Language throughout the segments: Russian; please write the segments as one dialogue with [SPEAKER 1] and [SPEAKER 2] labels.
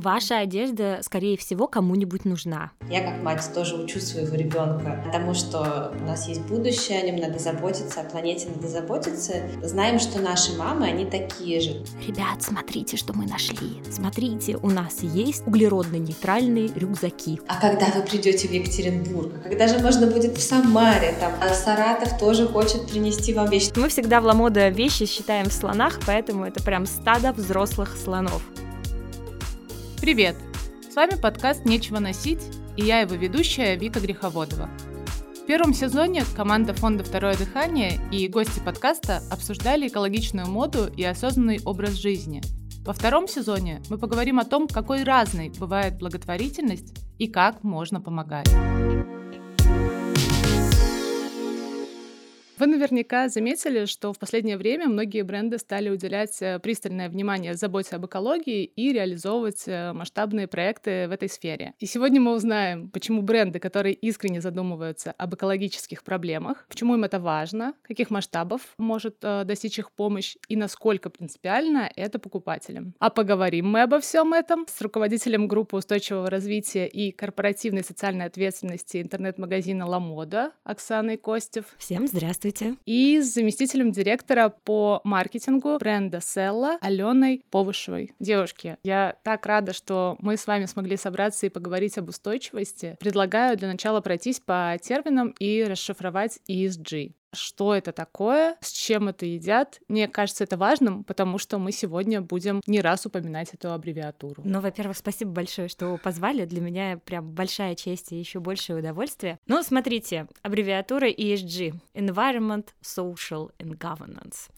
[SPEAKER 1] Ваша одежда, скорее всего, кому-нибудь нужна.
[SPEAKER 2] Я как мать тоже учу своего ребенка тому, что у нас есть будущее, о нем надо заботиться, о планете надо заботиться. Знаем, что наши мамы, они такие же.
[SPEAKER 1] Ребят, смотрите, что мы нашли. Смотрите, у нас есть углеродно-нейтральные рюкзаки.
[SPEAKER 2] А когда вы придете в Екатеринбург? А когда же можно будет в Самаре? Там а Саратов тоже хочет принести вам вещи.
[SPEAKER 1] Мы всегда в Ламода вещи считаем в слонах, поэтому это прям стадо взрослых слонов.
[SPEAKER 3] Привет! С вами подкаст «Нечего носить» и я его ведущая Вика Греховодова. В первом сезоне команда фонда «Второе дыхание» и гости подкаста обсуждали экологичную моду и осознанный образ жизни. Во втором сезоне мы поговорим о том, какой разной бывает благотворительность и как можно помогать. Вы наверняка заметили, что в последнее время многие бренды стали уделять э, пристальное внимание заботе об экологии и реализовывать э, масштабные проекты в этой сфере. И сегодня мы узнаем, почему бренды, которые искренне задумываются об экологических проблемах, почему им это важно, каких масштабов может э, достичь их помощь и насколько принципиально это покупателям. А поговорим мы обо всем этом с руководителем группы устойчивого развития и корпоративной социальной ответственности интернет-магазина «Ламода» Оксаной Костев.
[SPEAKER 1] Всем здравствуйте. Здравствуйте.
[SPEAKER 3] И с заместителем директора по маркетингу бренда Селла Аленой Повышевой. Девушки, я так рада, что мы с вами смогли собраться и поговорить об устойчивости. Предлагаю для начала пройтись по терминам и расшифровать ESG что это такое, с чем это едят. Мне кажется это важным, потому что мы сегодня будем не раз упоминать эту аббревиатуру.
[SPEAKER 1] Ну, во-первых, спасибо большое, что позвали. Для меня прям большая честь и еще большее удовольствие. Ну, смотрите, аббревиатура ESG — Environment, Social and Governance.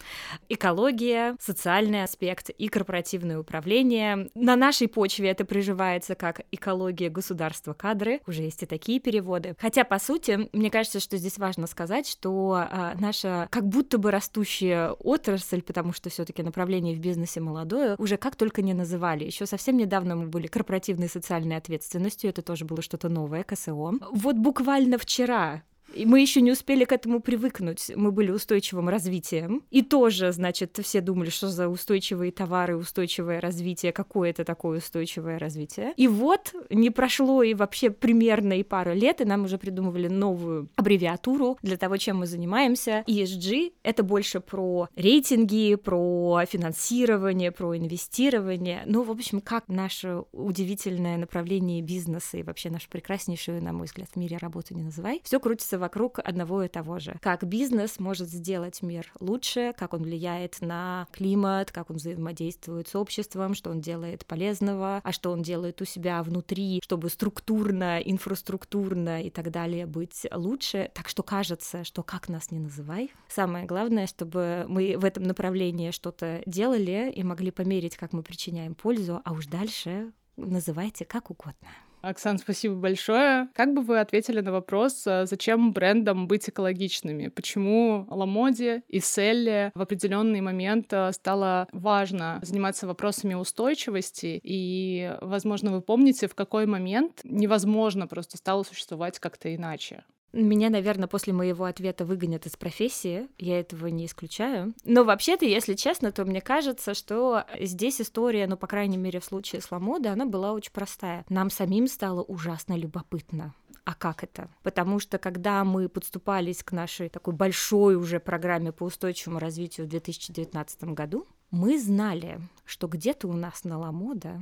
[SPEAKER 1] Экология, социальный аспект и корпоративное управление. На нашей почве это приживается как экология государства кадры. Уже есть и такие переводы. Хотя, по сути, мне кажется, что здесь важно сказать, что а, наша как будто бы растущая отрасль, потому что все-таки направление в бизнесе молодое, уже как только не называли. Еще совсем недавно мы были корпоративной социальной ответственностью, это тоже было что-то новое, КСО. Вот буквально вчера и мы еще не успели к этому привыкнуть. Мы были устойчивым развитием. И тоже, значит, все думали, что за устойчивые товары, устойчивое развитие, какое это такое устойчивое развитие. И вот не прошло и вообще примерно и пару лет, и нам уже придумывали новую аббревиатуру для того, чем мы занимаемся. ESG — это больше про рейтинги, про финансирование, про инвестирование. Ну, в общем, как наше удивительное направление бизнеса и вообще нашу прекраснейшую, на мой взгляд, в мире работу не называй, все крутится вокруг одного и того же. Как бизнес может сделать мир лучше, как он влияет на климат, как он взаимодействует с обществом, что он делает полезного, а что он делает у себя внутри, чтобы структурно, инфраструктурно и так далее быть лучше. Так что кажется, что как нас не называй, самое главное, чтобы мы в этом направлении что-то делали и могли померить, как мы причиняем пользу, а уж дальше называйте как угодно.
[SPEAKER 3] Оксан, спасибо большое. Как бы вы ответили на вопрос, э, зачем брендам быть экологичными? Почему Ламоде и Селле в определенный момент э, стало важно заниматься вопросами устойчивости? И, возможно, вы помните, в какой момент невозможно просто стало существовать как-то иначе?
[SPEAKER 1] Меня, наверное, после моего ответа выгонят из профессии, я этого не исключаю. Но вообще-то, если честно, то мне кажется, что здесь история, ну, по крайней мере, в случае с Ламода, она была очень простая. Нам самим стало ужасно любопытно. А как это? Потому что когда мы подступались к нашей такой большой уже программе по устойчивому развитию в 2019 году, мы знали, что где-то у нас на Ламода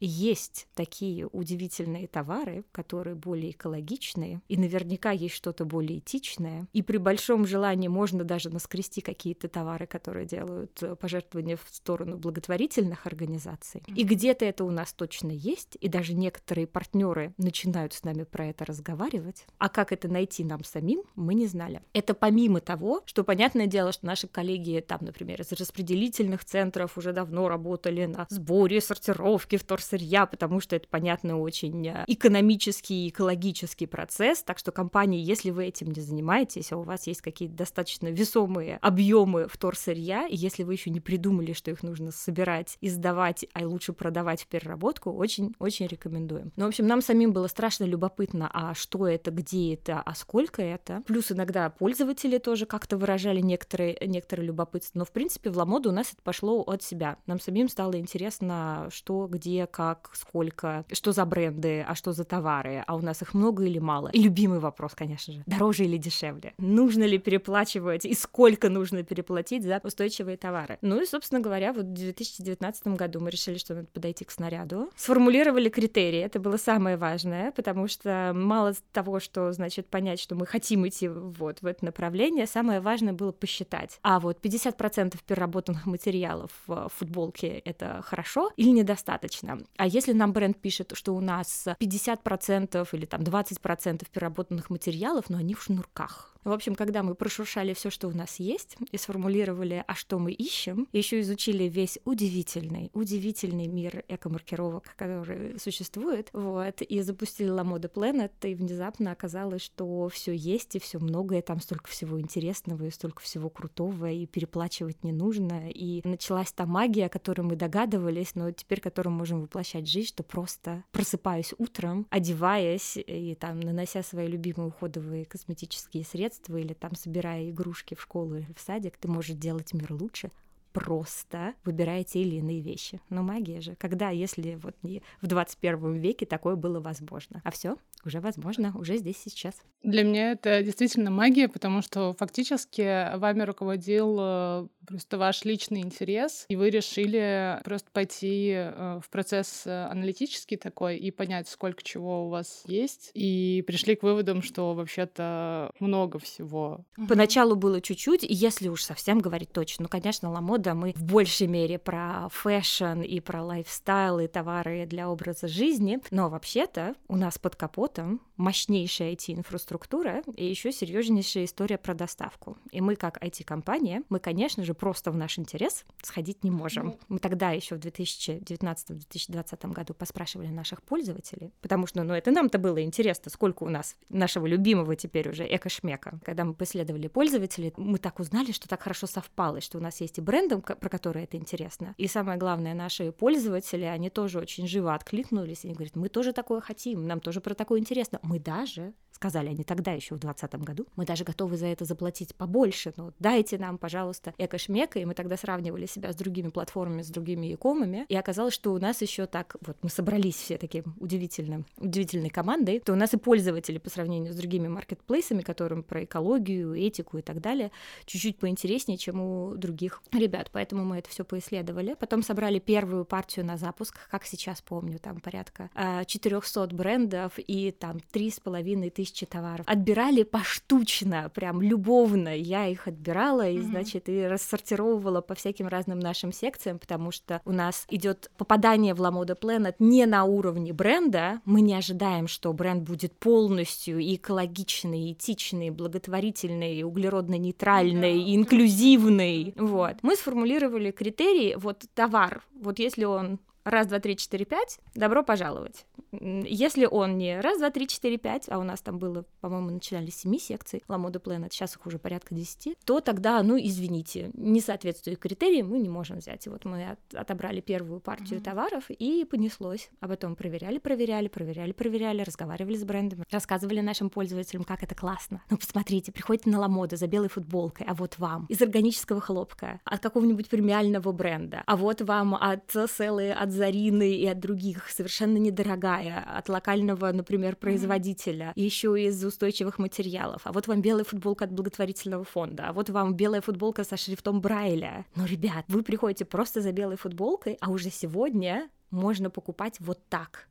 [SPEAKER 1] есть такие удивительные товары, которые более экологичные, и наверняка есть что-то более этичное. И при большом желании можно даже наскрести какие-то товары, которые делают э, пожертвования в сторону благотворительных организаций. И где-то это у нас точно есть, и даже некоторые партнеры начинают с нами про это разговаривать. А как это найти нам самим, мы не знали. Это помимо того, что понятное дело, что наши коллеги там, например, из распределительных центров уже давно работали на сборе, сортировке, вторсырья, сырья, потому что это, понятно, очень э, экономический экологический процесс. Так что компании, если вы этим не занимаетесь, а у вас есть какие-то достаточно весомые объемы вторсырья, и если вы еще не придумали, что их нужно собирать и сдавать, а лучше продавать в переработку, очень-очень рекомендуем. Ну, в общем, нам самим было страшно любопытно, а что это, где это, а сколько это. Плюс иногда пользователи тоже как-то выражали некоторые, некоторые любопытство. Но, в принципе, в Ламоду у нас это пошло от себя. Нам самим стало интересно, что, где, как, сколько, что за бренды, а что за товары, а у нас их много или мало. И любимый вопрос, конечно же, дороже или дешевле? Нужно ли переплачивать и сколько нужно переплатить за устойчивые товары? Ну и, собственно говоря, вот в 2019 году мы решили, что надо подойти к снаряду, сформулировали критерии, это было самое важное, потому что мало того, что, значит, понять, что мы хотим идти вот в это направление, самое важное было посчитать. А вот 50% переработанных материалов в футболке — это хорошо или недостаточно? А если нам бренд пишет, что у нас 50% или там 20% переработанных материалов, но они в шнурках, в общем, когда мы прошуршали все, что у нас есть, и сформулировали, а что мы ищем, еще изучили весь удивительный, удивительный мир экомаркировок, который существует, вот, и запустили La Mode Planet, и внезапно оказалось, что все есть, и все многое, там столько всего интересного, и столько всего крутого, и переплачивать не нужно, и началась та магия, о которой мы догадывались, но теперь которую можем воплощать жизнь, что просто просыпаюсь утром, одеваясь и там нанося свои любимые уходовые косметические средства, детства или там собирая игрушки в школу или в садик, ты можешь делать мир лучше, просто выбирая те или иные вещи. Но магия же, когда, если вот не в 21 веке такое было возможно. А все уже возможно, уже здесь сейчас.
[SPEAKER 3] Для меня это действительно магия, потому что фактически вами руководил э, просто ваш личный интерес, и вы решили просто пойти э, в процесс э, аналитический такой и понять, сколько чего у вас есть, и пришли к выводам, что вообще-то много всего.
[SPEAKER 1] Поначалу было чуть-чуть, и если уж совсем говорить точно, ну, конечно, Lamoda мы в большей мере про fashion и про lifestyle и товары для образа жизни, но вообще-то у нас под капотом работа мощнейшая IT-инфраструктура и еще серьезнейшая история про доставку. И мы, как IT-компания, мы, конечно же, просто в наш интерес сходить не можем. Мы тогда еще в 2019-2020 году поспрашивали наших пользователей, потому что, ну, это нам-то было интересно, сколько у нас нашего любимого теперь уже эко-шмека. Когда мы поисследовали пользователей, мы так узнали, что так хорошо совпало, что у нас есть и бренды, про которые это интересно. И самое главное, наши пользователи, они тоже очень живо откликнулись, и они говорят, мы тоже такое хотим, нам тоже про такое интересно. Мы даже сказали они тогда еще в 2020 году, мы даже готовы за это заплатить побольше, но дайте нам, пожалуйста, эко-шмека, и мы тогда сравнивали себя с другими платформами, с другими якомами, и оказалось, что у нас еще так, вот мы собрались все таким удивительным, удивительной командой, то у нас и пользователи по сравнению с другими маркетплейсами, которым про экологию, этику и так далее, чуть-чуть поинтереснее, чем у других ребят, поэтому мы это все поисследовали, потом собрали первую партию на запуск, как сейчас помню, там порядка 400 а, брендов и там три с половиной тысячи товаров. Отбирали поштучно, прям любовно. Я их отбирала и, значит, и рассортировывала по всяким разным нашим секциям, потому что у нас идет попадание в Mode Planet не на уровне бренда. Мы не ожидаем, что бренд будет полностью экологичный, этичный, благотворительный, углеродно-нейтральный, инклюзивный. Вот. Мы сформулировали критерии, вот товар, вот если он раз, два, три, четыре, пять, добро пожаловать. Если он не раз, два, три, четыре, пять, а у нас там было, по-моему, начинали с семи секций Ламода Planet, сейчас их уже порядка десяти, то тогда, ну, извините, не соответствует критериям, мы не можем взять. И вот мы от, отобрали первую партию mm-hmm. товаров и понеслось. А потом проверяли, проверяли, проверяли, проверяли, разговаривали с брендами, рассказывали нашим пользователям, как это классно. Ну, посмотрите, приходите на Ламода за белой футболкой, а вот вам из органического хлопка, от какого-нибудь премиального бренда, а вот вам от Селы, от Зарины и от других совершенно недорогая, от локального, например, производителя, еще из устойчивых материалов. А вот вам белая футболка от благотворительного фонда, а вот вам белая футболка со шрифтом Брайля. Ну, ребят, вы приходите просто за белой футболкой, а уже сегодня можно покупать вот так.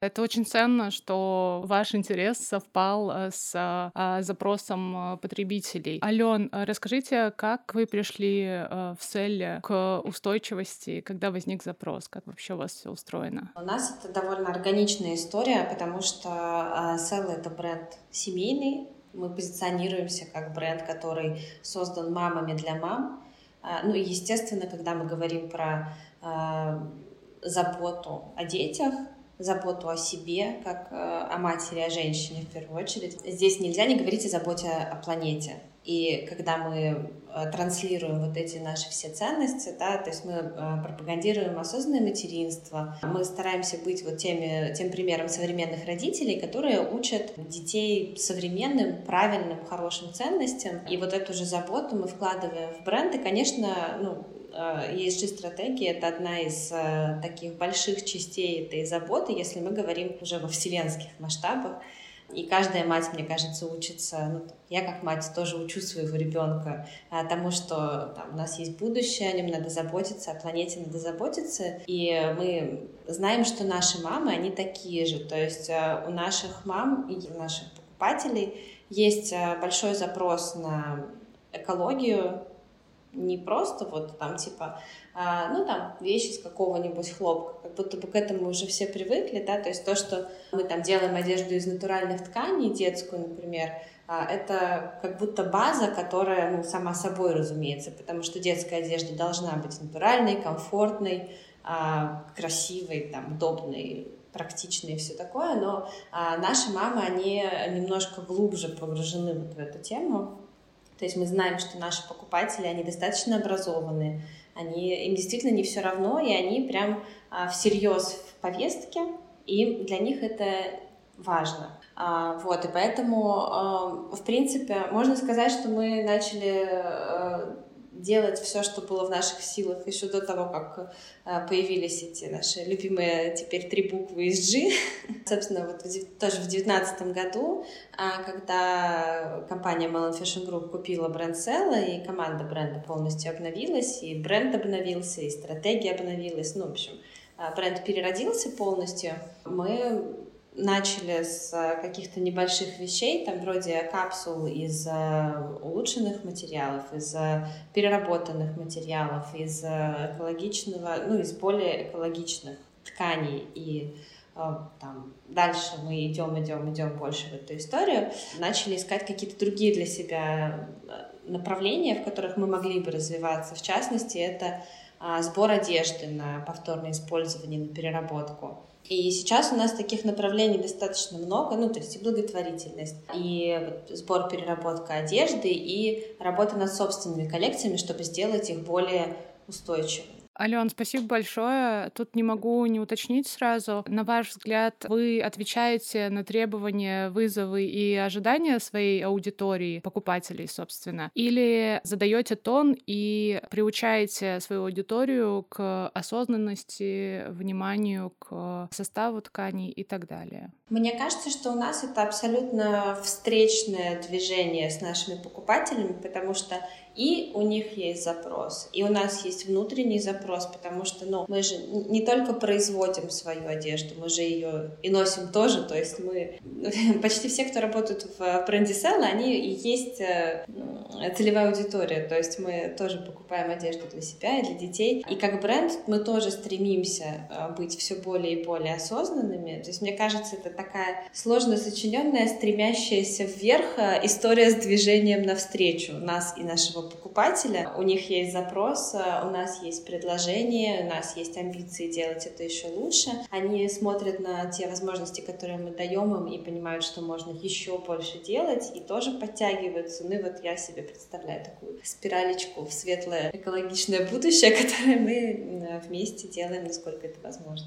[SPEAKER 3] Это очень ценно, что ваш интерес совпал э, с а, запросом э, потребителей. Ален, э, расскажите, как вы пришли в цель к устойчивости, когда возник запрос, как вообще у вас все устроено?
[SPEAKER 2] У нас это довольно органичная история, потому что Sell — это бренд семейный, мы позиционируемся как бренд, который создан мамами для мам. Ну и, естественно, когда мы говорим про заботу о детях, заботу о себе, как э, о матери, о женщине в первую очередь. Здесь нельзя не говорить о заботе о планете. И когда мы э, транслируем вот эти наши все ценности, да, то есть мы э, пропагандируем осознанное материнство, мы стараемся быть вот теми, тем примером современных родителей, которые учат детей современным, правильным, хорошим ценностям. И вот эту же заботу мы вкладываем в бренд. И, конечно, ну, ESG-стратегия — это одна из таких больших частей этой заботы, если мы говорим уже во вселенских масштабах. И каждая мать, мне кажется, учится, ну, я как мать тоже учу своего ребенка тому, что там, у нас есть будущее, о нем надо заботиться, о планете надо заботиться. И мы знаем, что наши мамы, они такие же. То есть у наших мам и у наших покупателей есть большой запрос на экологию, не просто вот там типа, а, ну там вещи из какого-нибудь хлопка, как будто бы к этому уже все привыкли, да, то есть то, что мы там делаем одежду из натуральных тканей, детскую, например, а, это как будто база, которая, ну, сама собой разумеется, потому что детская одежда должна быть натуральной, комфортной, а, красивой, там, удобной, практичной и все такое, но а, наши мамы, они немножко глубже погружены вот в эту тему, то есть мы знаем, что наши покупатели, они достаточно образованные, они, им действительно не все равно, и они прям а, всерьез в повестке, и для них это важно. А, вот, и поэтому, а, в принципе, можно сказать, что мы начали а, делать все, что было в наших силах еще до того, как э, появились эти наши любимые теперь три буквы из G. Собственно, вот тоже в девятнадцатом году, а, когда компания Melon Fashion Group купила бренд Sella, и команда бренда полностью обновилась, и бренд обновился, и стратегия обновилась, ну, в общем, а, бренд переродился полностью, мы начали с э, каких-то небольших вещей, там вроде капсул из э, улучшенных материалов, из э, переработанных материалов, из экологичного, ну, из более экологичных тканей и там, дальше мы идем, идем, идем больше в эту историю, начали искать какие-то другие для себя направления, в которых мы могли бы развиваться. В частности, это сбор одежды на повторное использование, на переработку. И сейчас у нас таких направлений достаточно много, ну, то есть и благотворительность, и сбор, переработка одежды, и работа над собственными коллекциями, чтобы сделать их более устойчивыми.
[SPEAKER 3] Ален, спасибо большое. Тут не могу не уточнить сразу. На ваш взгляд, вы отвечаете на требования, вызовы и ожидания своей аудитории, покупателей, собственно, или задаете тон и приучаете свою аудиторию к осознанности, вниманию к составу тканей и так далее?
[SPEAKER 2] Мне кажется, что у нас это абсолютно встречное движение с нашими покупателями, потому что и у них есть запрос, и у нас есть внутренний запрос, потому что, ну, мы же не только производим свою одежду, мы же ее и носим тоже, то есть мы, почти все, кто работают в бренде Sell, они и есть э, целевая аудитория, то есть мы тоже покупаем одежду для себя и для детей, и как бренд мы тоже стремимся э, быть все более и более осознанными, то есть мне кажется, это такая сложно сочиненная, стремящаяся вверх э, история с движением навстречу нас и нашего покупателя. У них есть запрос, у нас есть предложение, у нас есть амбиции делать это еще лучше. Они смотрят на те возможности, которые мы даем им, и понимают, что можно еще больше делать, и тоже подтягиваются. Ну и вот я себе представляю такую спиралечку в светлое экологичное будущее, которое мы вместе делаем, насколько это возможно.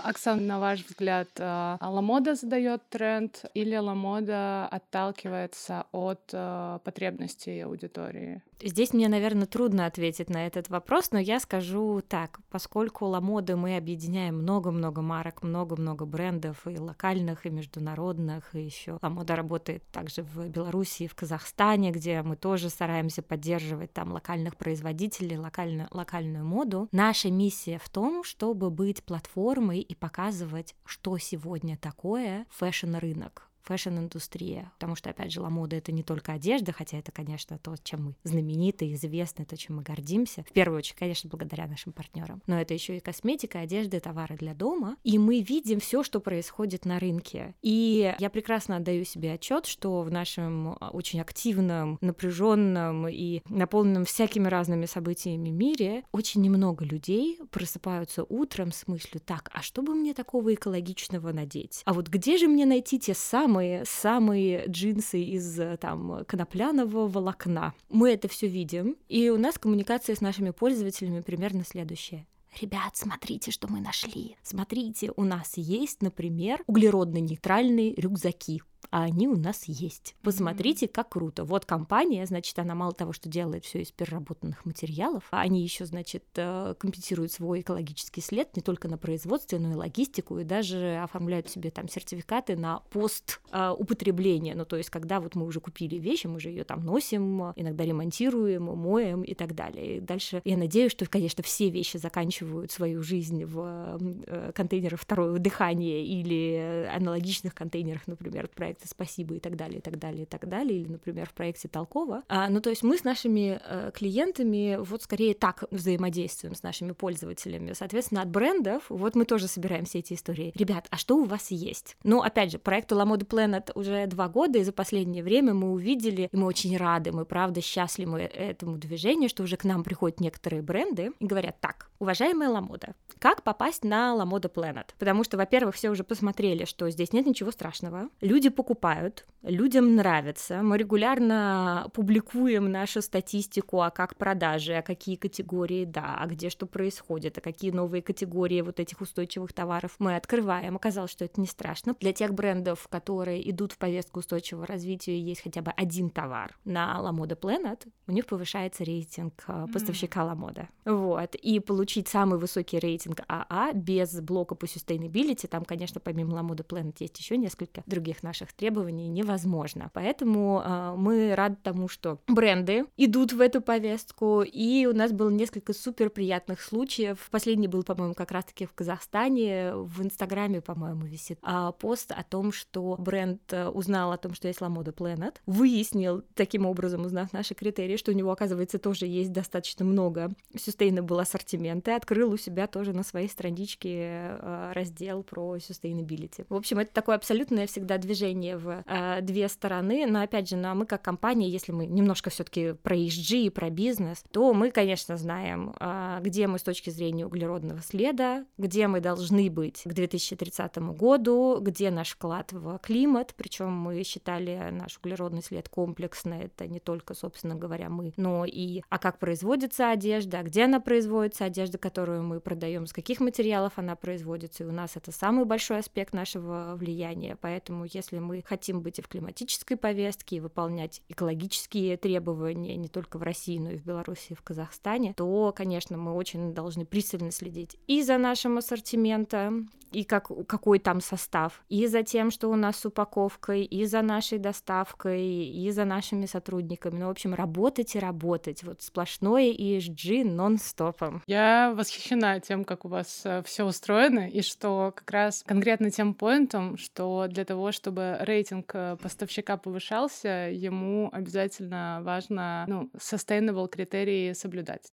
[SPEAKER 3] Оксана, на ваш взгляд, э, Ламода задает тренд или Ламода отталкивается от э, потребностей аудитории?
[SPEAKER 1] Здесь мне, наверное, трудно ответить на этот вопрос, но я скажу так, поскольку Lamoda мы объединяем много-много марок, много-много брендов и локальных, и международных, и еще Lamoda работает также в Беларуси и в Казахстане, где мы тоже стараемся поддерживать там локальных производителей, локально, локальную моду. Наша миссия в том, чтобы быть платформой и показывать, что сегодня такое fashion -рынок fashion -индустрия. Потому что, опять же, ламода — это не только одежда, хотя это, конечно, то, чем мы знамениты, известны, то, чем мы гордимся. В первую очередь, конечно, благодаря нашим партнерам. Но это еще и косметика, одежда, товары для дома. И мы видим все, что происходит на рынке. И я прекрасно отдаю себе отчет, что в нашем а, очень активном, напряженном и наполненном всякими разными событиями мире очень немного людей просыпаются утром с мыслью, так, а что бы мне такого экологичного надеть? А вот где же мне найти те самые самые, самые джинсы из там конопляного волокна. Мы это все видим, и у нас коммуникация с нашими пользователями примерно следующая. Ребят, смотрите, что мы нашли. Смотрите, у нас есть, например, углеродно-нейтральные рюкзаки а они у нас есть. Посмотрите, как круто. Вот компания, значит, она мало того, что делает все из переработанных материалов, а они еще, значит, э, компенсируют свой экологический след не только на производстве, но и логистику, и даже оформляют себе там сертификаты на пост э, употребления. Ну, то есть, когда вот мы уже купили вещи, мы же ее там носим, иногда ремонтируем, моем и так далее. И дальше я надеюсь, что, конечно, все вещи заканчивают свою жизнь в э, контейнерах второго дыхания или аналогичных контейнерах, например, проекта «Спасибо» и так далее, и так далее, и так далее, или, например, в проекте Толкова. А, ну, то есть мы с нашими э, клиентами вот скорее так взаимодействуем с нашими пользователями. Соответственно, от брендов вот мы тоже собираем все эти истории. Ребят, а что у вас есть? Ну, опять же, проекту La Mode Planet уже два года, и за последнее время мы увидели, и мы очень рады, мы правда счастливы этому движению, что уже к нам приходят некоторые бренды и говорят, так, уважаемая Ламода, как попасть на Mode Planet? Потому что, во-первых, все уже посмотрели, что здесь нет ничего страшного. Люди покупают, людям нравится. Мы регулярно публикуем нашу статистику, а как продажи, а какие категории, да, а где что происходит, а какие новые категории вот этих устойчивых товаров мы открываем. Оказалось, что это не страшно. Для тех брендов, которые идут в повестку устойчивого развития, есть хотя бы один товар на Mode Planet, у них повышается рейтинг э, поставщика La Mode. Вот. И получить самый высокий рейтинг АА без блока по sustainability, там, конечно, помимо La Mode Planet есть еще несколько других наших требований, невозможно. Поэтому э, мы рады тому, что бренды идут в эту повестку, и у нас было несколько супер приятных случаев. Последний был, по-моему, как раз-таки в Казахстане, в Инстаграме, по-моему, висит а, пост о том, что бренд э, узнал о том, что есть La Mode Planet, выяснил таким образом, узнав наши критерии, что у него, оказывается, тоже есть достаточно много sustainable ассортимента, и открыл у себя тоже на своей страничке э, раздел про sustainability. В общем, это такое абсолютное всегда движение в э, две стороны, но опять же, ну, а мы как компания, если мы немножко все таки про ESG и про бизнес, то мы, конечно, знаем, э, где мы с точки зрения углеродного следа, где мы должны быть к 2030 году, где наш вклад в климат, причем мы считали наш углеродный след комплексно, это не только, собственно говоря, мы, но и а как производится одежда, где она производится, одежда, которую мы продаем, с каких материалов она производится, и у нас это самый большой аспект нашего влияния, поэтому если мы хотим быть и в климатической повестке, и выполнять экологические требования не только в России, но и в Беларуси, и в Казахстане, то, конечно, мы очень должны пристально следить и за нашим ассортиментом, и как, какой там состав, и за тем, что у нас с упаковкой, и за нашей доставкой, и за нашими сотрудниками. Ну, в общем, работать и работать. Вот сплошное ESG нон-стопом.
[SPEAKER 3] Я восхищена тем, как у вас э, все устроено, и что как раз конкретно тем поинтом, что для того, чтобы рейтинг э, поставщика повышался, ему обязательно важно ну, sustainable критерии соблюдать.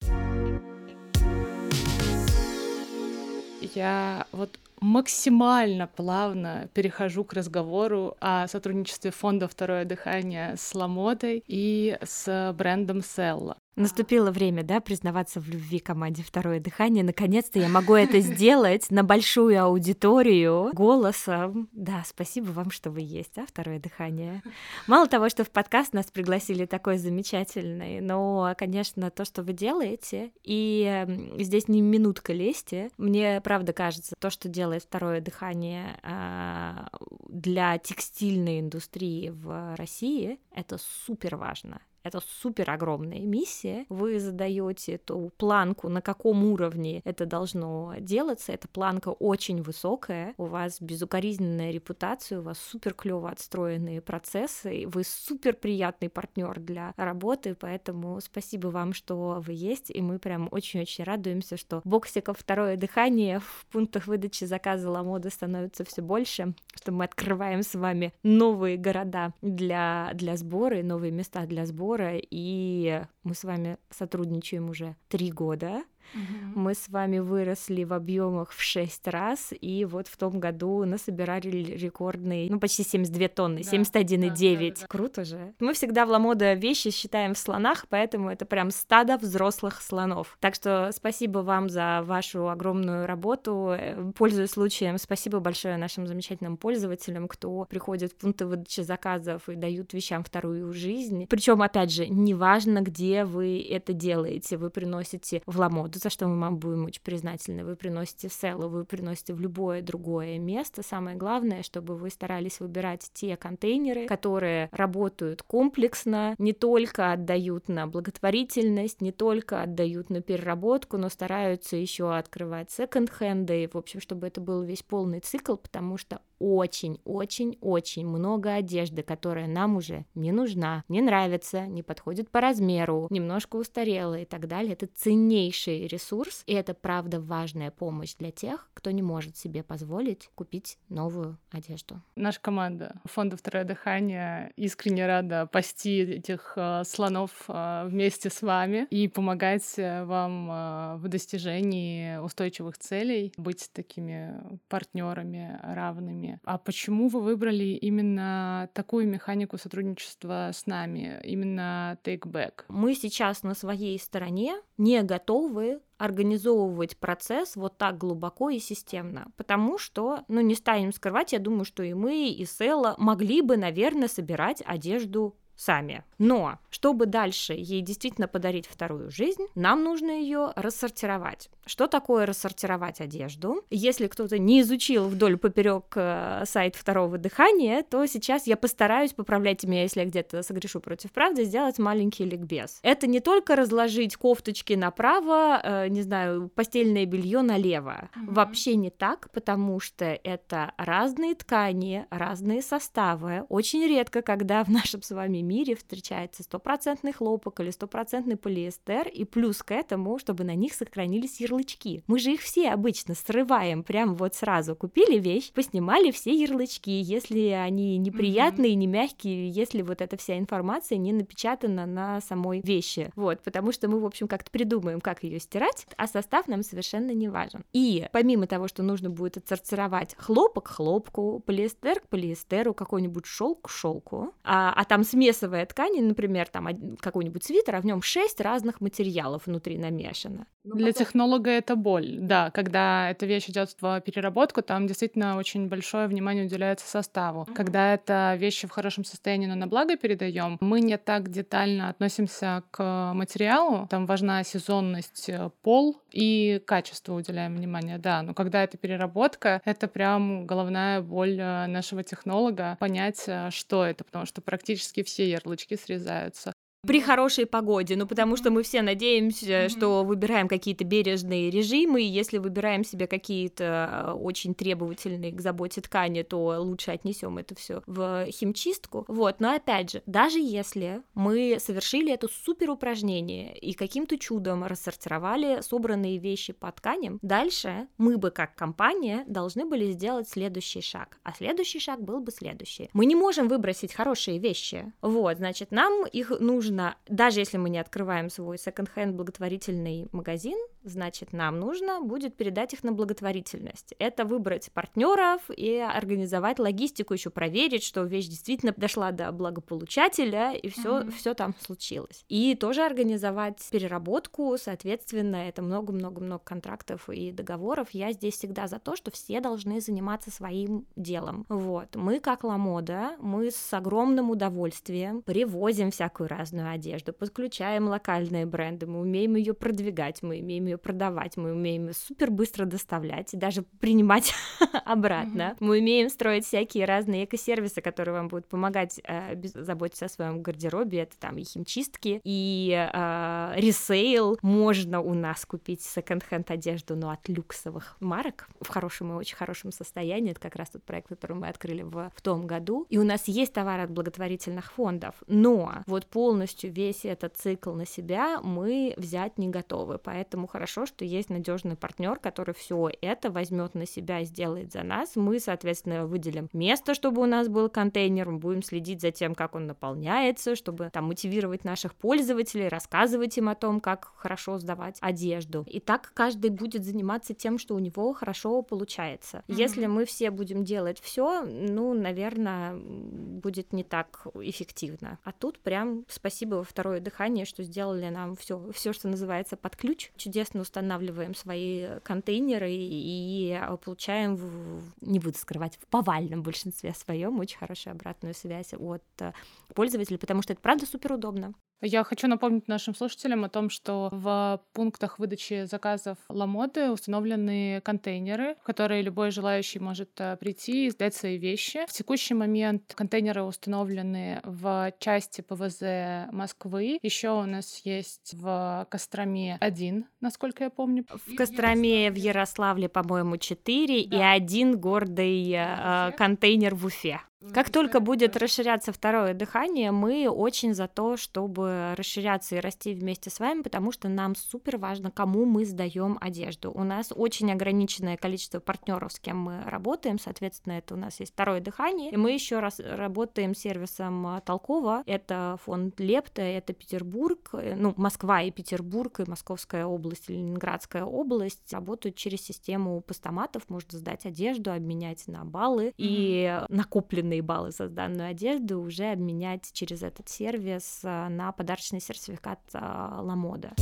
[SPEAKER 3] Я вот максимально плавно перехожу к разговору о сотрудничестве фонда «Второе дыхание» с Ламодой и с брендом Селла.
[SPEAKER 1] Наступило время, да, признаваться в любви команде «Второе дыхание». Наконец-то я могу это сделать на большую аудиторию голосом. Да, спасибо вам, что вы есть, а «Второе дыхание». Мало того, что в подкаст нас пригласили такой замечательный, но, конечно, то, что вы делаете, и здесь не минутка лести, мне правда кажется, то, что делает «Второе дыхание» а, для текстильной индустрии в России, это супер важно. Это супер огромная миссия. Вы задаете эту планку, на каком уровне это должно делаться. Эта планка очень высокая. У вас безукоризненная репутация, у вас супер клево отстроенные процессы. Вы супер приятный партнер для работы, поэтому спасибо вам, что вы есть. И мы прям очень-очень радуемся, что боксиков второе дыхание в пунктах выдачи заказа Ламода становится все больше, что мы открываем с вами новые города для, для сбора и новые места для сбора партнера, и мы с вами сотрудничаем уже три года. Угу. Мы с вами выросли в объемах в 6 раз, и вот в том году насобирали рекордный, ну, почти 72 тонны, да, 71,9. Да, да, да. Круто же. Мы всегда в Ламода вещи считаем в слонах, поэтому это прям стадо взрослых слонов. Так что спасибо вам за вашу огромную работу. Э, пользуясь случаем, спасибо большое нашим замечательным пользователям, кто приходит в пункты выдачи заказов и дают вещам вторую жизнь. Причем, опять же, неважно, где вы это делаете, вы приносите в Ламоду за что мы вам будем очень признательны. Вы приносите селу, вы приносите в любое другое место. Самое главное, чтобы вы старались выбирать те контейнеры, которые работают комплексно, не только отдают на благотворительность, не только отдают на переработку, но стараются еще открывать секонд-хенды, в общем, чтобы это был весь полный цикл, потому что очень-очень-очень много одежды, которая нам уже не нужна, не нравится, не подходит по размеру, немножко устарела и так далее. Это ценнейший ресурс, и это правда важная помощь для тех, кто не может себе позволить купить новую одежду.
[SPEAKER 3] Наша команда фонда «Второе дыхание» искренне рада пасти этих э, слонов э, вместе с вами и помогать э, вам в достижении устойчивых целей, быть такими партнерами равными а почему вы выбрали именно такую механику сотрудничества с нами, именно Take Back?
[SPEAKER 1] Мы сейчас на своей стороне не готовы организовывать процесс вот так глубоко и системно, потому что, ну, не станем скрывать, я думаю, что и мы, и Села могли бы, наверное, собирать одежду сами. Но чтобы дальше ей действительно подарить вторую жизнь, нам нужно ее рассортировать. Что такое рассортировать одежду? Если кто-то не изучил вдоль поперек э, сайт второго дыхания, то сейчас я постараюсь, поправлять меня, если я где-то согрешу против правды, сделать маленький ликбез. Это не только разложить кофточки направо, э, не знаю, постельное белье налево. Mm-hmm. Вообще не так, потому что это разные ткани, разные составы. Очень редко, когда в нашем с вами мире встречается стопроцентный хлопок или стопроцентный полиэстер, и плюс к этому, чтобы на них сохранились ярлычки. Мы же их все обычно срываем прям вот сразу. Купили вещь, поснимали все ярлычки, если они неприятные, mm-hmm. не мягкие, если вот эта вся информация не напечатана на самой вещи. Вот, потому что мы, в общем, как-то придумаем, как ее стирать, а состав нам совершенно не важен. И помимо того, что нужно будет отсортировать хлопок к хлопку, полиэстер к полиэстеру, какой-нибудь шелк к шелку, а, а там смесь флисовая ткань, например, там какой-нибудь свитер, а в нем шесть разных материалов внутри намешано.
[SPEAKER 3] Ну, Для технолога это боль, да, когда эта вещь идет в переработку, там действительно очень большое внимание уделяется составу. Mm-hmm. Когда это вещи в хорошем состоянии, но на благо передаем, мы не так детально относимся к материалу, там важна сезонность, э, пол и качество уделяем внимание, да, но когда это переработка, это прям головная боль э, нашего технолога понять, э, что это, потому что практически все ярлычки срезаются
[SPEAKER 1] при хорошей погоде, ну потому что мы все надеемся, mm-hmm. что выбираем какие-то бережные режимы, и если выбираем себе какие-то э, очень требовательные к заботе ткани, то лучше отнесем это все в химчистку. Вот, но опять же, даже если мы совершили это супер упражнение и каким-то чудом рассортировали собранные вещи по тканям, дальше мы бы как компания должны были сделать следующий шаг, а следующий шаг был бы следующий. Мы не можем выбросить хорошие вещи, вот, значит, нам их нужно нужно, даже если мы не открываем свой секонд-хенд благотворительный магазин, значит, нам нужно будет передать их на благотворительность. Это выбрать партнеров и организовать логистику, еще проверить, что вещь действительно дошла до благополучателя, и все, mm-hmm. все там случилось. И тоже организовать переработку, соответственно, это много-много-много контрактов и договоров. Я здесь всегда за то, что все должны заниматься своим делом. Вот. Мы, как Ламода, мы с огромным удовольствием привозим всякую разную одежду, подключаем локальные бренды, мы умеем ее продвигать, мы умеем ее продавать, мы умеем ее супер быстро доставлять и даже принимать обратно. Mm-hmm. Мы умеем строить всякие разные экосервисы, которые вам будут помогать э, заботиться о своем гардеробе. Это там и химчистки, и э, ресейл. Можно у нас купить секонд-хенд одежду, но от люксовых марок в хорошем и очень хорошем состоянии. Это как раз тот проект, который мы открыли в, в том году. И у нас есть товар от благотворительных фондов, но вот полностью полностью весь этот цикл на себя мы взять не готовы. Поэтому хорошо, что есть надежный партнер, который все это возьмет на себя и сделает за нас. Мы, соответственно, выделим место, чтобы у нас был контейнер, мы будем следить за тем, как он наполняется, чтобы там мотивировать наших пользователей, рассказывать им о том, как хорошо сдавать одежду. И так каждый будет заниматься тем, что у него хорошо получается. Mm-hmm. Если мы все будем делать все, ну, наверное, будет не так эффективно. А тут прям спасибо во второе дыхание, что сделали нам все, все, что называется под ключ. Чудесно устанавливаем свои контейнеры и получаем, в, не буду скрывать, в повальном большинстве своем очень хорошую обратную связь от э, пользователей, потому что это правда супер удобно.
[SPEAKER 3] Я хочу напомнить нашим слушателям о том, что в пунктах выдачи заказов Ламоды установлены контейнеры, в которые любой желающий может э, прийти и сдать свои вещи. В текущий момент контейнеры установлены в части ПВЗ Москвы. Еще у нас есть в Костроме один, насколько я помню.
[SPEAKER 1] В Костроме, в Ярославле, по-моему, четыре да. и один гордый э, контейнер в Уфе. Как только будет расширяться второе дыхание, мы очень за то, чтобы расширяться и расти вместе с вами, потому что нам супер важно, кому мы сдаем одежду. У нас очень ограниченное количество партнеров, с кем мы работаем, соответственно, это у нас есть второе дыхание. И мы еще раз работаем с сервисом Толкова. Это фонд Лепта, это Петербург, э, ну, Москва и Петербург, и Московская область, и Ленинградская область работают через систему постаматов, можно сдать одежду, обменять на баллы, mm-hmm. и накопленные накопленные баллы за данную одежду уже обменять через этот сервис э, на подарочный сертификат э, Ламода.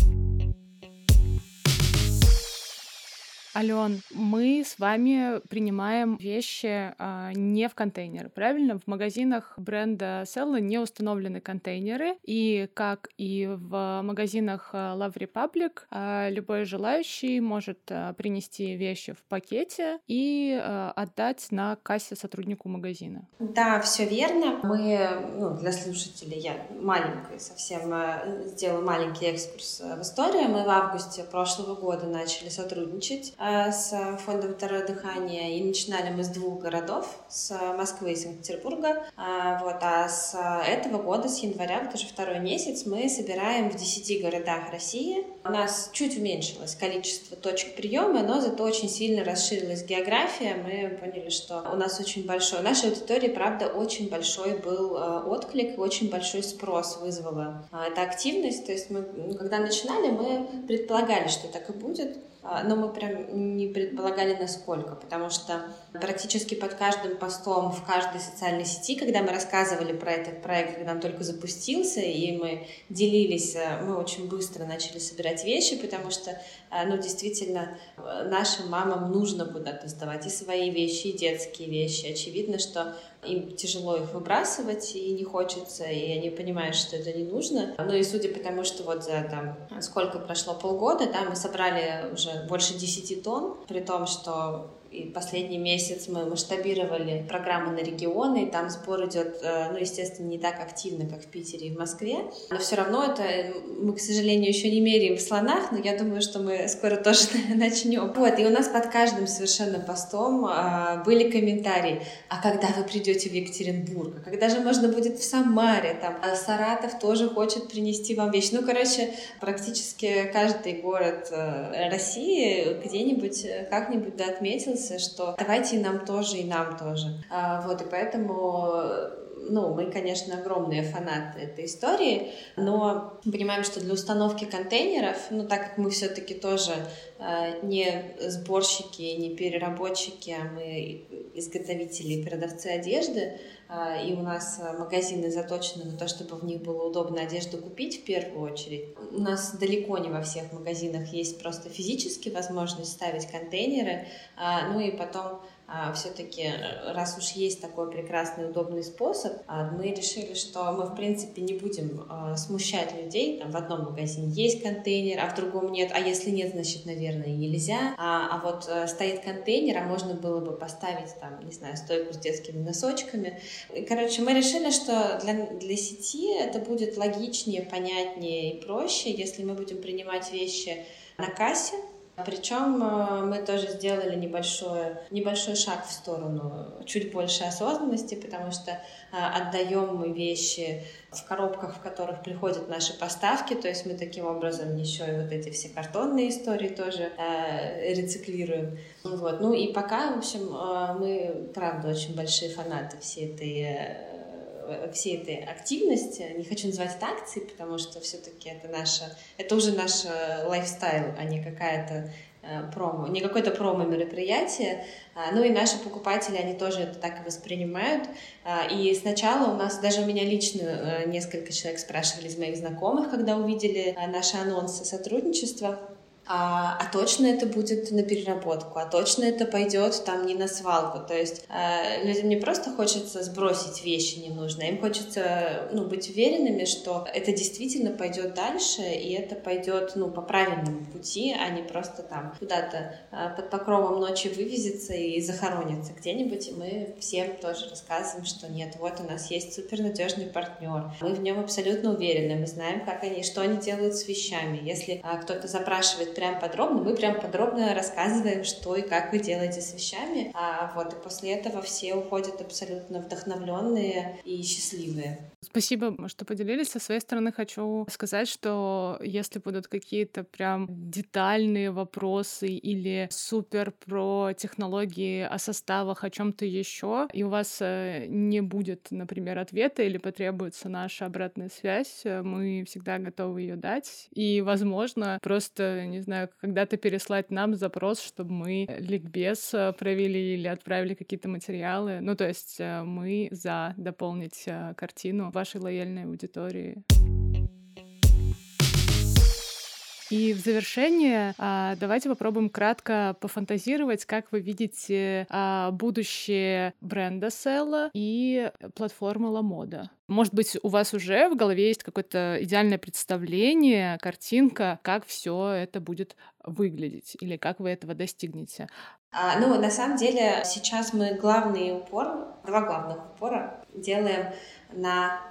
[SPEAKER 3] Ален, мы с вами принимаем вещи а, не в контейнеры, правильно? В магазинах бренда Sella не установлены контейнеры, и как и в магазинах а, Love Republic, а, любой желающий может а, принести вещи в пакете и а, отдать на кассе сотруднику магазина.
[SPEAKER 2] Да, все верно. Мы, ну, для слушателей, я маленькая совсем э, сделаю маленький экскурс в историю. Мы в августе прошлого года начали сотрудничать с фондом «Второе дыхание», и начинали мы с двух городов, с Москвы и Санкт-Петербурга. А, вот, а с этого года, с января, вот уже второй месяц, мы собираем в 10 городах России. У нас чуть уменьшилось количество точек приема, но зато очень сильно расширилась география. Мы поняли, что у нас очень большой, у нашей аудитории, правда, очень большой был э, отклик, очень большой спрос вызвала э, эта активность. То есть мы, когда начинали, мы предполагали, что так и будет. А, но мы прям не предполагали насколько, потому что практически под каждым постом в каждой социальной сети, когда мы рассказывали про этот проект, когда он только запустился, и мы делились, э, мы очень быстро начали собирать вещи, потому что, э, ну, действительно, э, нашим мамам нужно куда-то сдавать и свои вещи, и детские вещи. Очевидно, что им тяжело их выбрасывать, и не хочется, и они понимают, что это не нужно. Ну и судя по тому, что вот за там сколько прошло полгода, да, мы собрали уже больше 10 тонн, при том, что и последний месяц мы масштабировали программы на регионы, и там сбор идет, э, ну, естественно, не так активно, как в Питере и в Москве, но все равно это мы, к сожалению, еще не меряем в слонах, но я думаю, что мы скоро тоже начнем. Вот, и у нас под каждым совершенно постом а, были комментарии, а когда вы придете в Екатеринбург, а когда же можно будет в Самаре, там, а Саратов тоже хочет принести вам вещи. Ну, короче, практически каждый город э, России где-нибудь, э, как-нибудь да, отметился тенденция, что давайте и нам тоже, и нам тоже. А, вот, и поэтому ну, мы, конечно, огромные фанаты этой истории, но понимаем, что для установки контейнеров, ну, так как мы все-таки тоже э, не сборщики, не переработчики, а мы изготовители и продавцы одежды, э, и у нас магазины заточены на то, чтобы в них было удобно одежду купить в первую очередь. У нас далеко не во всех магазинах есть просто физически возможность ставить контейнеры, э, ну и потом все-таки, э, раз уж есть такой прекрасный, удобный способ, а, мы решили, что мы, в принципе, не будем а, смущать людей. Там в одном магазине есть контейнер, а в другом нет. А если нет, значит, наверное, нельзя. А, а вот э, стоит контейнер, а можно было бы поставить там, не знаю, стойку с детскими носочками. Короче, мы решили, что для, для сети это будет логичнее, понятнее и проще, если мы будем принимать вещи на кассе, причем э, мы тоже сделали небольшой, небольшой шаг в сторону чуть больше осознанности, потому что э, отдаем мы вещи в коробках, в которых приходят наши поставки, то есть мы таким образом еще и вот эти все картонные истории тоже э, рециклируем. Вот. Ну и пока, в общем, э, мы, правда, очень большие фанаты всей этой э, всей этой активности, не хочу называть это акцией, потому что все-таки это наша, это уже наш э, лайфстайл, а не какая-то э, промо, не какое-то промо-мероприятие. А, ну и наши покупатели, они тоже это так и воспринимают. А, и сначала у нас, даже у меня лично э, несколько человек спрашивали из моих знакомых, когда увидели наши анонсы сотрудничества, а, а точно это будет на переработку, а точно это пойдет там не на свалку. То есть э, людям не просто хочется сбросить вещи ненужные, им хочется ну, быть уверенными, что это действительно пойдет дальше, и это пойдет ну, по правильному пути, а не просто там куда-то э, под покровом ночи вывезется и захоронится где-нибудь. И мы всем тоже рассказываем, что нет, вот у нас есть супернадежный партнер, мы в нем абсолютно уверены, мы знаем, как они, что они делают с вещами. Если э, кто-то запрашивает прям подробно. Мы прям подробно рассказываем, что и как вы делаете с вещами. А вот и после этого все уходят абсолютно вдохновленные и счастливые.
[SPEAKER 3] Спасибо, что поделились. Со своей стороны хочу сказать, что если будут какие-то прям детальные вопросы или супер про технологии о составах, о чем-то еще, и у вас э, не будет, например, ответа или потребуется наша обратная связь, э, мы всегда готовы ее дать. И, возможно, просто, не знаю, когда-то переслать нам запрос, чтобы мы ликбез э, провели или отправили какие-то материалы. Ну, то есть мы за дополнить картину вашей лояльной аудитории. И в завершение а, давайте попробуем кратко пофантазировать, как вы видите а, будущее бренда Села и платформы Ламода. Может быть, у вас уже в голове есть какое-то идеальное представление, картинка, как все это будет выглядеть или как вы этого достигнете?
[SPEAKER 2] А, ну, на самом деле, сейчас мы главный упор, два главных упора делаем на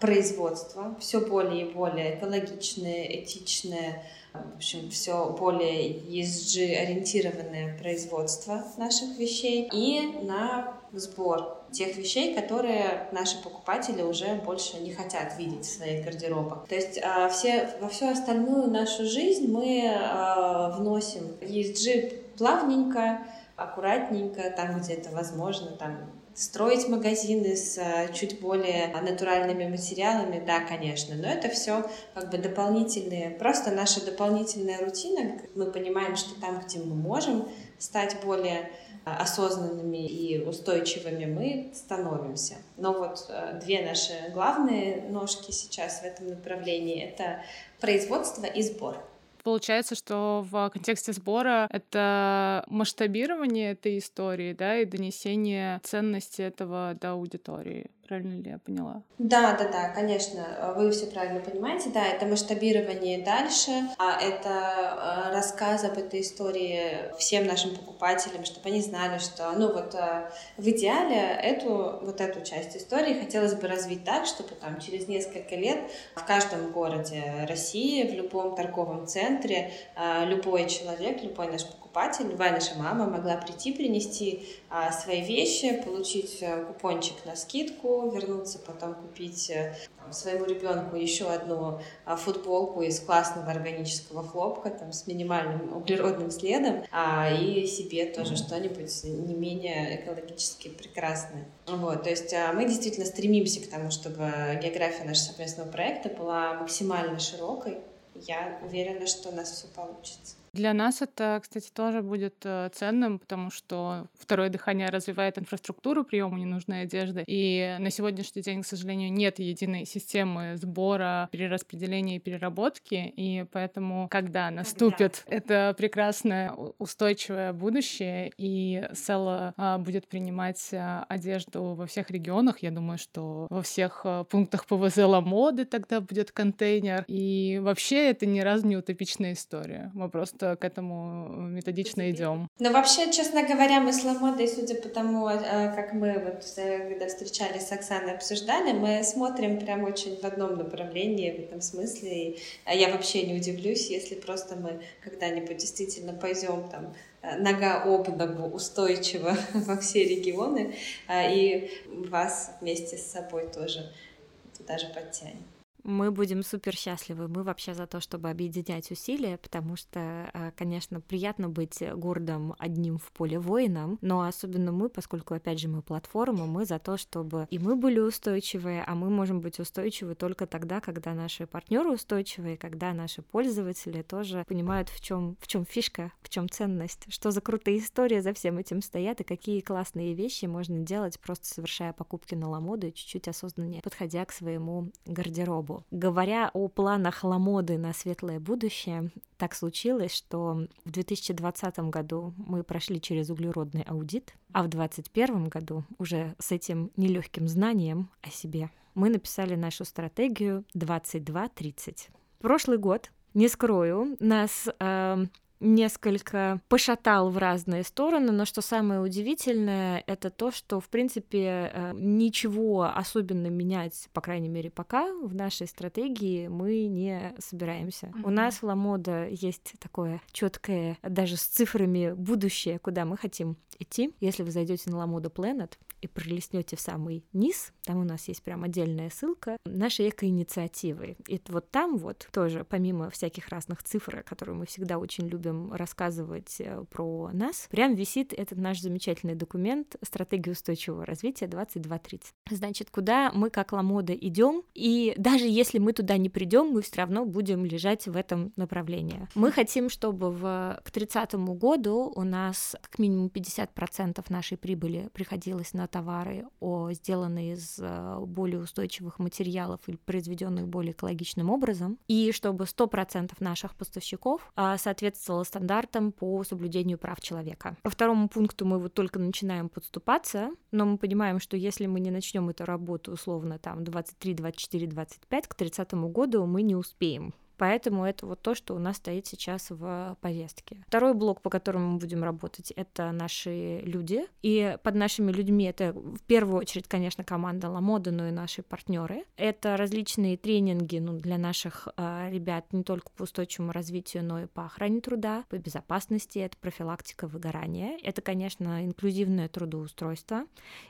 [SPEAKER 2] производство, все более и более экологичное, этичное, в общем, все более ESG-ориентированное производство наших вещей и на сбор тех вещей, которые наши покупатели уже больше не хотят видеть в своих гардеробах. То есть а, все, во всю остальную нашу жизнь мы а, вносим ESG плавненько, аккуратненько, там, где это возможно, там Строить магазины с э, чуть более натуральными материалами, да, конечно, но это все как бы дополнительные, просто наша дополнительная рутина. Мы понимаем, что там, где мы можем стать более э, осознанными и устойчивыми, мы становимся. Но вот э, две наши главные ножки сейчас в этом направлении — это производство и сбор.
[SPEAKER 3] Получается, что в контексте сбора это масштабирование этой истории, да, и донесение ценности этого до аудитории. Правильно ли я поняла?
[SPEAKER 2] Да, да, да, конечно, вы все правильно понимаете. Да, это масштабирование дальше, а это э, рассказ об этой истории всем нашим покупателям, чтобы они знали, что, ну вот э, в идеале эту вот эту часть истории хотелось бы развить так, чтобы там через несколько лет в каждом городе России, в любом торговом центре, э, любой человек, любой наш покупатель покупатель, любая наша мама могла прийти, принести а, свои вещи, получить а, купончик на скидку, вернуться потом купить а, своему ребенку еще одну а, футболку из классного органического хлопка, там, с минимальным углеродным следом, а, и себе тоже что-нибудь не менее экологически прекрасное. Вот, то есть а, мы действительно стремимся к тому, чтобы география нашего совместного проекта была максимально широкой. Я уверена, что у нас все получится.
[SPEAKER 3] Для нас это, кстати, тоже будет э, ценным, потому что второе дыхание развивает инфраструктуру приема ненужной одежды. И на сегодняшний день, к сожалению, нет единой системы сбора, перераспределения и переработки. И поэтому, когда наступит когда? это прекрасное устойчивое будущее, и Села а, будет принимать а, одежду во всех регионах, я думаю, что во всех а, пунктах ПВЗ моды тогда будет контейнер. И вообще это ни разу не утопичная история. Мы просто к этому методично идем.
[SPEAKER 2] Но вообще, честно говоря, мы с Ламодой, судя по тому, э, как мы вот э, когда встречались с Оксаной, обсуждали, мы смотрим прям очень в одном направлении в этом смысле. И э, я вообще не удивлюсь, если просто мы когда-нибудь действительно пойдем там нога об ногу устойчиво во все регионы, и вас вместе с собой тоже даже подтянем
[SPEAKER 1] мы будем супер счастливы. Мы вообще за то, чтобы объединять усилия, потому что, а, конечно, приятно быть гордым одним в поле воином, но особенно мы, поскольку, опять же, мы платформа, мы за то, чтобы и мы были устойчивые, а мы можем быть устойчивы только тогда, когда наши партнеры устойчивые, когда наши пользователи тоже понимают, в чем в чем фишка, в чем ценность, что за крутые истории за всем этим стоят и какие классные вещи можно делать, просто совершая покупки на ламоду и чуть-чуть осознаннее подходя к своему гардеробу. Говоря о планах Ламоды на светлое будущее, так случилось, что в 2020 году мы прошли через углеродный аудит, а в 2021 году уже с этим нелегким знанием о себе мы написали нашу стратегию 22-30. Прошлый год, не скрою, нас э, несколько пошатал в разные стороны, но что самое удивительное, это то, что, в принципе, э, ничего особенно менять, по крайней мере, пока в нашей стратегии мы не собираемся. Mm-hmm. У нас в Ламода есть такое четкое, даже с цифрами будущее, куда мы хотим идти. Если вы зайдете на Ламода Planet, и пролистнете в самый низ, там у нас есть прям отдельная ссылка, нашей эко-инициативы. И вот там вот тоже, помимо всяких разных цифр, которые мы всегда очень любим рассказывать э, про нас, прям висит этот наш замечательный документ «Стратегия устойчивого развития 2230». Значит, куда мы как Ламода идем, и даже если мы туда не придем, мы все равно будем лежать в этом направлении. Мы хотим, чтобы в, к 30 году у нас как минимум 50% нашей прибыли приходилось на товары, о, сделанные из э, более устойчивых материалов или произведенных более экологичным образом, и чтобы 100% наших поставщиков а, соответствовало стандартам по соблюдению прав человека. По второму пункту мы вот только начинаем подступаться, но мы понимаем, что если мы не начнем эту работу условно там 23, 24, 25, к 30 году мы не успеем Поэтому это вот то, что у нас стоит сейчас в повестке. Второй блок, по которому мы будем работать, это наши люди. И под нашими людьми это в первую очередь, конечно, команда Ламода, но и наши партнеры. Это различные тренинги ну, для наших э, ребят не только по устойчивому развитию, но и по охране труда, по безопасности, это профилактика выгорания. Это, конечно, инклюзивное трудоустройство.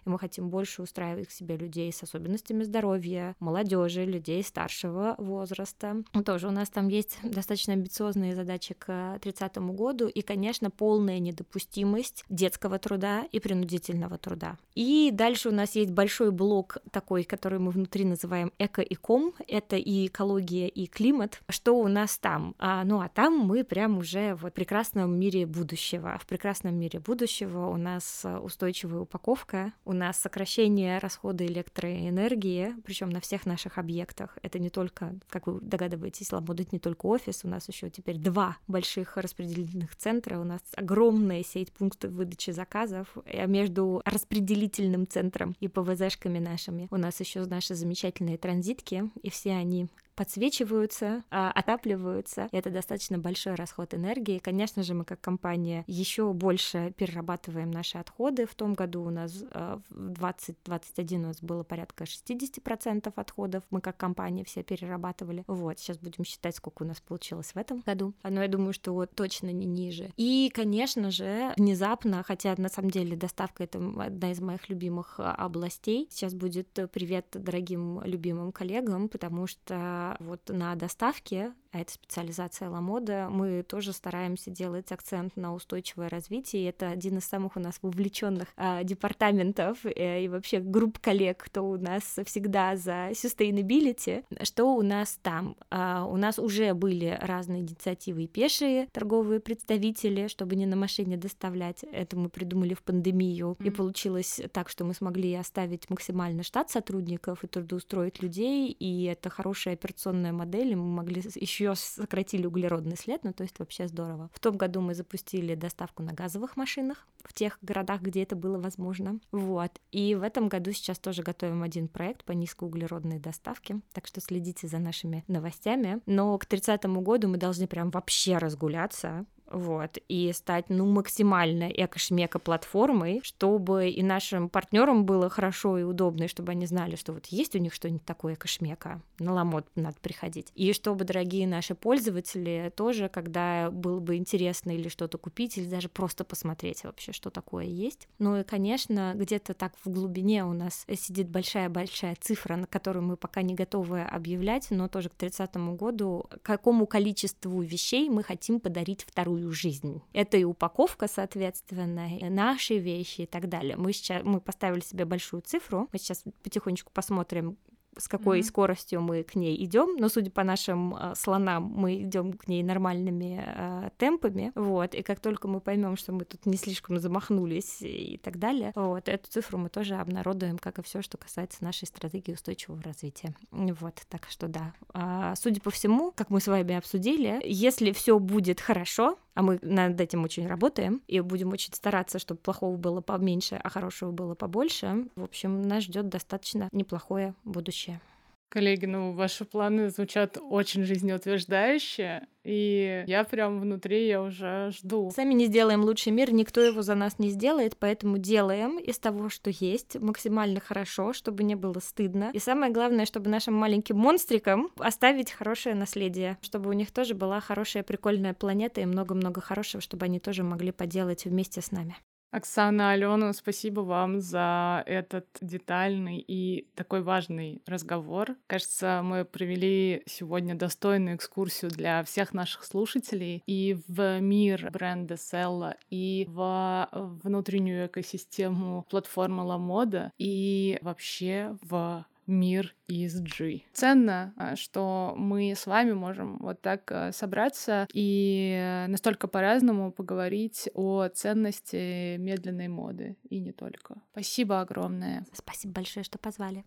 [SPEAKER 1] И мы хотим больше устраивать к себе людей с особенностями здоровья, молодежи, людей старшего возраста. Тоже у нас там есть достаточно амбициозные задачи к 30 году и, конечно, полная недопустимость детского труда и принудительного труда. И дальше у нас есть большой блок такой, который мы внутри называем эко и ком. Это и экология, и климат. Что у нас там? А, ну, а там мы прям уже в прекрасном мире будущего. В прекрасном мире будущего у нас устойчивая упаковка, у нас сокращение расхода электроэнергии, причем на всех наших объектах. Это не только, как вы догадываетесь, будет не только офис, у нас еще теперь два больших распределительных центра, у нас огромная сеть пунктов выдачи заказов, а между распределительным центром и ПВЗшками нашими у нас еще наши замечательные транзитки, и все они подсвечиваются, а, отапливаются. Это достаточно большой расход энергии. Конечно же, мы как компания еще больше перерабатываем наши отходы. В том году у нас а, в 2021 у нас было порядка 60% отходов. Мы как компания все перерабатывали. Вот, сейчас будем считать, сколько у нас получилось в этом году. Но я думаю, что вот точно не ниже. И, конечно же, внезапно, хотя на самом деле доставка это одна из моих любимых а, областей. Сейчас будет привет дорогим любимым коллегам, потому что вот на доставке а это специализация Ламода, мы тоже стараемся делать акцент на устойчивое развитие. Это один из самых у нас вовлеченных а, департаментов э, и вообще групп коллег, кто у нас всегда за sustainability. Что у нас там? А, у нас уже были разные инициативы и пешие торговые представители, чтобы не на машине доставлять. Это мы придумали в пандемию. Mm-hmm. И получилось так, что мы смогли оставить максимально штат сотрудников и трудоустроить людей. И это хорошая операционная модель. И мы могли еще сократили углеродный след, ну то есть вообще здорово. В том году мы запустили доставку на газовых машинах в тех городах, где это было возможно. Вот. И в этом году сейчас тоже готовим один проект по низкоуглеродной доставке, так что следите за нашими новостями. Но к 30 году мы должны прям вообще разгуляться, вот, и стать, ну, максимально эко-шмека платформой, чтобы и нашим партнерам было хорошо и удобно, и чтобы они знали, что вот есть у них что-нибудь такое эко-шмека, на ломот надо приходить. И чтобы, дорогие наши пользователи, тоже, когда было бы интересно или что-то купить, или даже просто посмотреть вообще, что такое есть. Ну и, конечно, где-то так в глубине у нас сидит большая-большая цифра, на которую мы пока не готовы объявлять, но тоже к 30 году, какому количеству вещей мы хотим подарить вторую вторую жизнь. Это и упаковка, соответственно, и наши вещи и так далее. Мы сейчас мы поставили себе большую цифру. Мы сейчас потихонечку посмотрим, с какой mm-hmm. скоростью мы к ней идем, но судя по нашим э, слонам, мы идем к ней нормальными э, темпами, вот, и как только мы поймем, что мы тут не слишком замахнулись и так далее, вот, эту цифру мы тоже обнародуем, как и все, что касается нашей стратегии устойчивого развития. Вот, так что да. А, судя по всему, как мы с вами обсудили, если все будет хорошо, а мы над этим очень работаем, и будем очень стараться, чтобы плохого было поменьше, а хорошего было побольше. В общем, нас ждет достаточно неплохое будущее.
[SPEAKER 3] Коллеги, ну, ваши планы звучат очень жизнеутверждающе, и я прям внутри, я уже жду.
[SPEAKER 1] Сами не сделаем лучший мир, никто его за нас не сделает, поэтому делаем из того, что есть, максимально хорошо, чтобы не было стыдно. И самое главное, чтобы нашим маленьким монстрикам оставить хорошее наследие, чтобы у них тоже была хорошая, прикольная планета и много-много хорошего, чтобы они тоже могли поделать вместе с нами.
[SPEAKER 3] Оксана, Алена, спасибо вам за этот детальный и такой важный разговор. Кажется, мы провели сегодня достойную экскурсию для всех наших слушателей и в мир бренда Селла, и в внутреннюю экосистему платформы Ламода, и вообще в мир ESG. Ценно, а, что мы с вами можем вот так а, собраться и настолько по-разному поговорить о ценности медленной моды и не только. Спасибо огромное.
[SPEAKER 1] Спасибо большое, что позвали.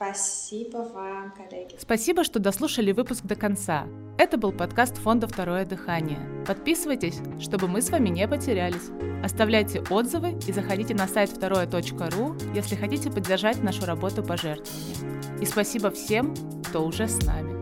[SPEAKER 2] Спасибо вам, коллеги.
[SPEAKER 3] Спасибо, что дослушали выпуск до конца. Это был подкаст фонда «Второе дыхание». Подписывайтесь, чтобы мы с вами не потерялись. Оставляйте отзывы и заходите на сайт второе.ру, если хотите поддержать нашу работу пожертвованием. И спасибо всем, кто уже с нами.